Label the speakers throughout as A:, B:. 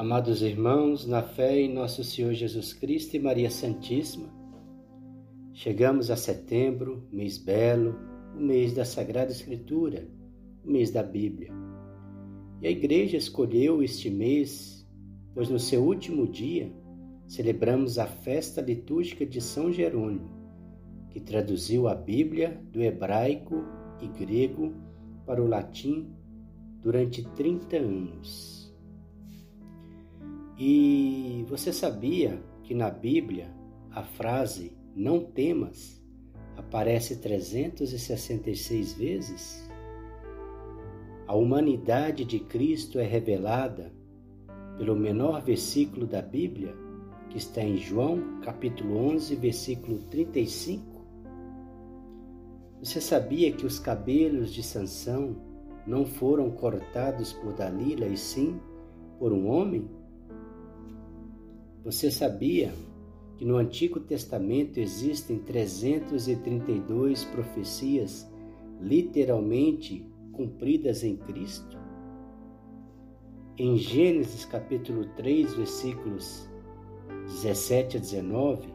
A: Amados irmãos, na fé em nosso Senhor Jesus Cristo e Maria Santíssima, chegamos a setembro, mês belo, o mês da Sagrada Escritura, o mês da Bíblia. E a igreja escolheu este mês, pois no seu último dia celebramos a festa litúrgica de São Jerônimo, que traduziu a Bíblia do hebraico e grego para o latim durante 30 anos. E você sabia que na Bíblia a frase não temas aparece 366 vezes? A humanidade de Cristo é revelada pelo menor versículo da Bíblia, que está em João, capítulo 11, versículo 35. Você sabia que os cabelos de Sansão não foram cortados por Dalila e sim por um homem? Você sabia que no Antigo Testamento existem 332 profecias literalmente cumpridas em Cristo? Em Gênesis capítulo 3, versículos 17 a 19,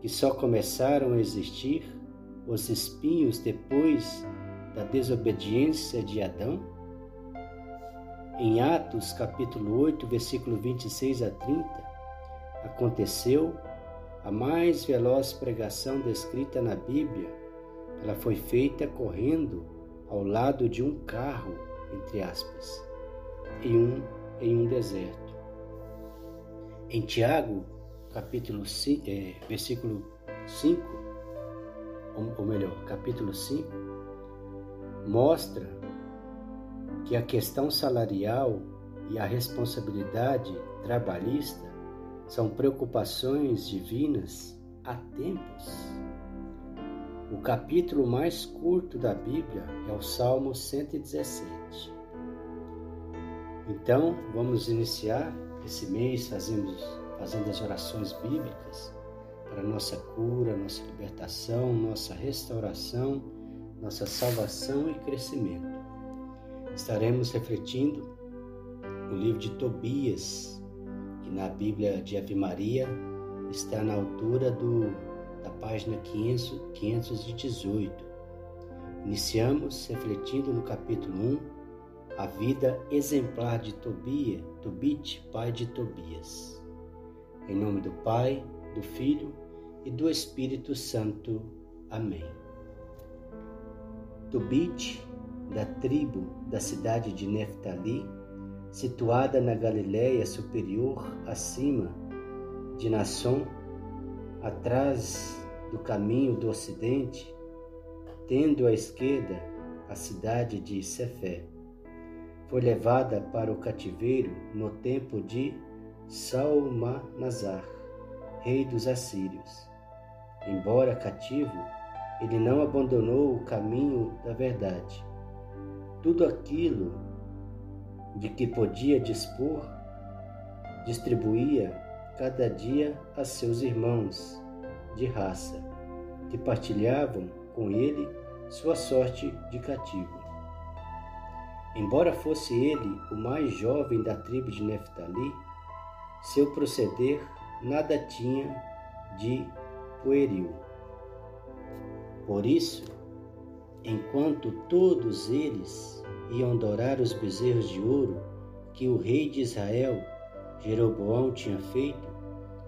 A: que só começaram a existir os espinhos depois da desobediência de Adão? Em Atos capítulo 8, versículo 26 a 30, Aconteceu a mais veloz pregação descrita na Bíblia. Ela foi feita correndo ao lado de um carro, entre aspas, em um, em um deserto. Em Tiago, capítulo 5, é, versículo 5, ou melhor, capítulo 5, mostra que a questão salarial e a responsabilidade trabalhista são preocupações divinas há tempos. O capítulo mais curto da Bíblia é o Salmo 117. Então, vamos iniciar esse mês fazendo, fazendo as orações bíblicas para nossa cura, nossa libertação, nossa restauração, nossa salvação e crescimento. Estaremos refletindo o livro de Tobias, na Bíblia de Ave Maria está na altura do, da página 500, 518. Iniciamos refletindo no capítulo 1 a vida exemplar de Tobia, Tobit, pai de Tobias. Em nome do Pai, do Filho e do Espírito Santo. Amém. Tobit, da tribo da cidade de Neftali, situada na Galiléia superior, acima de Nasson, atrás do caminho do ocidente, tendo à esquerda a cidade de Cefé. Foi levada para o cativeiro no tempo de Salmanazar, rei dos assírios. Embora cativo, ele não abandonou o caminho da verdade. Tudo aquilo de que podia dispor, distribuía cada dia a seus irmãos de raça, que partilhavam com ele sua sorte de cativo. Embora fosse ele o mais jovem da tribo de Neftali, seu proceder nada tinha de pueril. Por isso, enquanto todos eles iam adorar os bezerros de ouro que o rei de Israel, Jeroboão, tinha feito,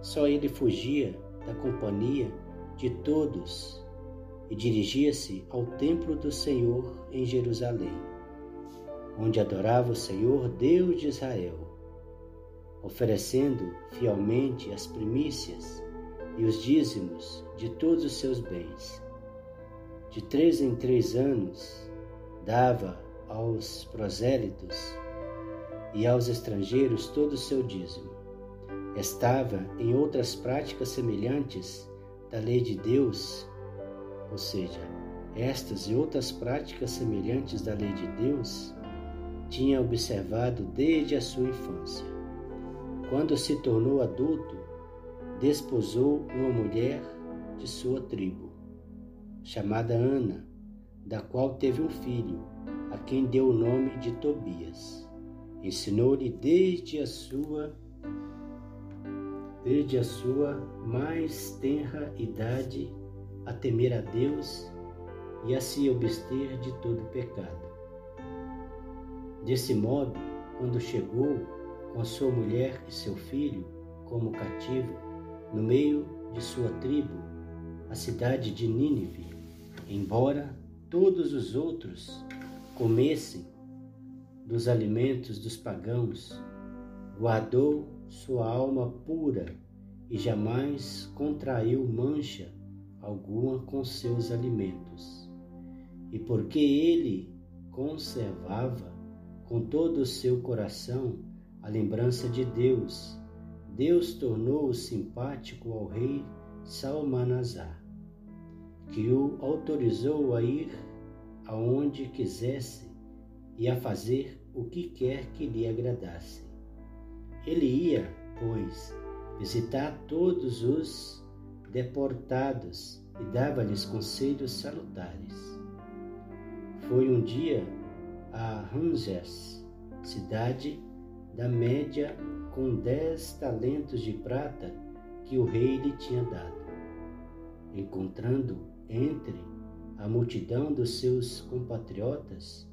A: só ele fugia da companhia de todos e dirigia-se ao templo do Senhor em Jerusalém, onde adorava o Senhor Deus de Israel, oferecendo fielmente as primícias e os dízimos de todos os seus bens. De três em três anos dava aos prosélitos e aos estrangeiros todo o seu dízimo. Estava em outras práticas semelhantes da lei de Deus, ou seja, estas e outras práticas semelhantes da lei de Deus, tinha observado desde a sua infância. Quando se tornou adulto, desposou uma mulher de sua tribo, chamada Ana, da qual teve um filho a quem deu o nome de Tobias. Ensinou-lhe desde a sua desde a sua mais tenra idade a temer a Deus e a se abster de todo pecado. Desse modo, quando chegou com sua mulher e seu filho como cativo no meio de sua tribo, a cidade de Nínive, embora todos os outros comessem dos alimentos dos pagãos, guardou sua alma pura e jamais contraiu mancha alguma com seus alimentos. E porque ele conservava com todo o seu coração a lembrança de Deus, Deus tornou-o simpático ao rei Salmanazar, que o autorizou a ir aonde quisesse e a fazer o que quer que lhe agradasse. Ele ia, pois, visitar todos os deportados e dava-lhes conselhos salutares. Foi um dia a Ramsés, cidade da média com dez talentos de prata que o rei lhe tinha dado. Encontrando entre a multidão dos seus compatriotas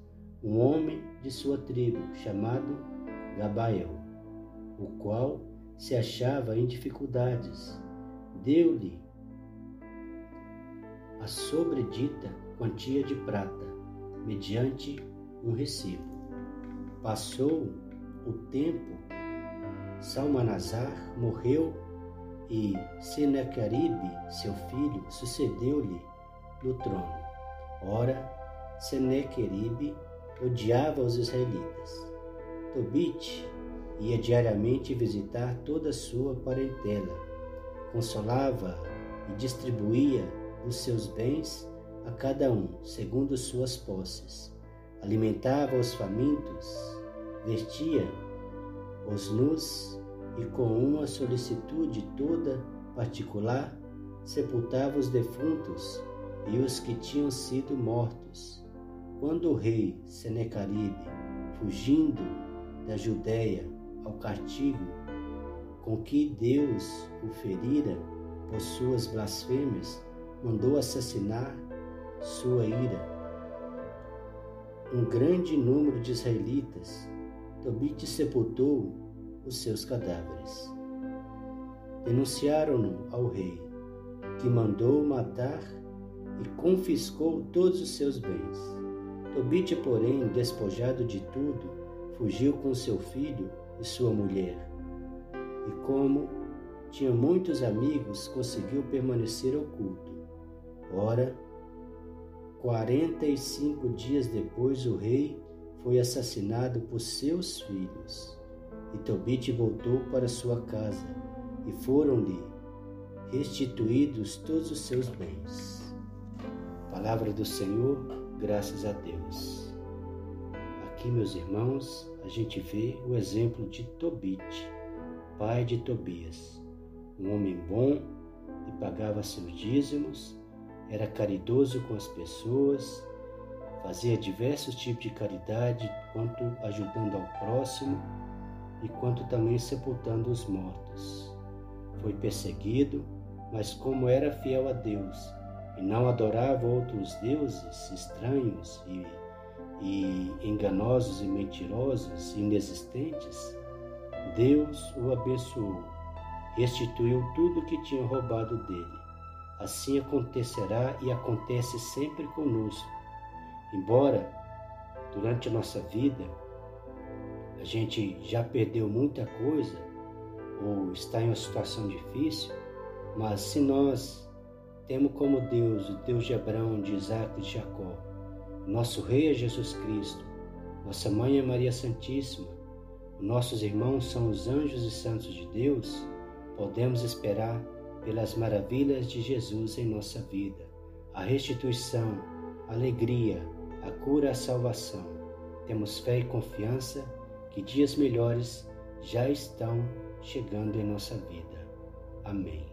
A: um homem de sua tribo chamado Gabael, o qual se achava em dificuldades, deu-lhe a sobredita quantia de prata, mediante um recibo. Passou o tempo, Salmanazar morreu e Senecaribe, seu filho, sucedeu-lhe no trono. Ora, Senequeribe odiava os israelitas. Tobit ia diariamente visitar toda a sua parentela, consolava e distribuía os seus bens a cada um, segundo suas posses. Alimentava os famintos, vestia os nus e com uma solicitude toda particular sepultava os defuntos e os que tinham sido mortos. Quando o rei Senecaribe, fugindo da Judéia ao castigo com que Deus o ferira por suas blasfêmias, mandou assassinar sua ira. Um grande número de israelitas, Tobit sepultou os seus cadáveres. Denunciaram-no ao rei, que mandou matar e confiscou todos os seus bens. Tobit, porém, despojado de tudo, fugiu com seu filho e sua mulher. E como tinha muitos amigos, conseguiu permanecer oculto. Ora, quarenta e cinco dias depois, o rei foi assassinado por seus filhos. E Tobit voltou para sua casa, e foram-lhe restituídos todos os seus bens. Palavra do Senhor, graças a Deus. Aqui, meus irmãos, a gente vê o exemplo de Tobit, pai de Tobias, um homem bom que pagava seus dízimos, era caridoso com as pessoas, fazia diversos tipos de caridade, quanto ajudando ao próximo e quanto também sepultando os mortos. Foi perseguido, mas como era fiel a Deus, e não adorava outros deuses estranhos e, e enganosos e mentirosos, inexistentes, Deus o abençoou, restituiu tudo que tinha roubado dele. Assim acontecerá e acontece sempre conosco. Embora durante a nossa vida a gente já perdeu muita coisa ou está em uma situação difícil, mas se nós temos como Deus o Deus de Abraão, de Isaac e de Jacó. Nosso Rei é Jesus Cristo. Nossa Mãe é Maria Santíssima. Nossos irmãos são os anjos e santos de Deus. Podemos esperar pelas maravilhas de Jesus em nossa vida. A restituição, a alegria, a cura, a salvação. Temos fé e confiança que dias melhores já estão chegando em nossa vida. Amém.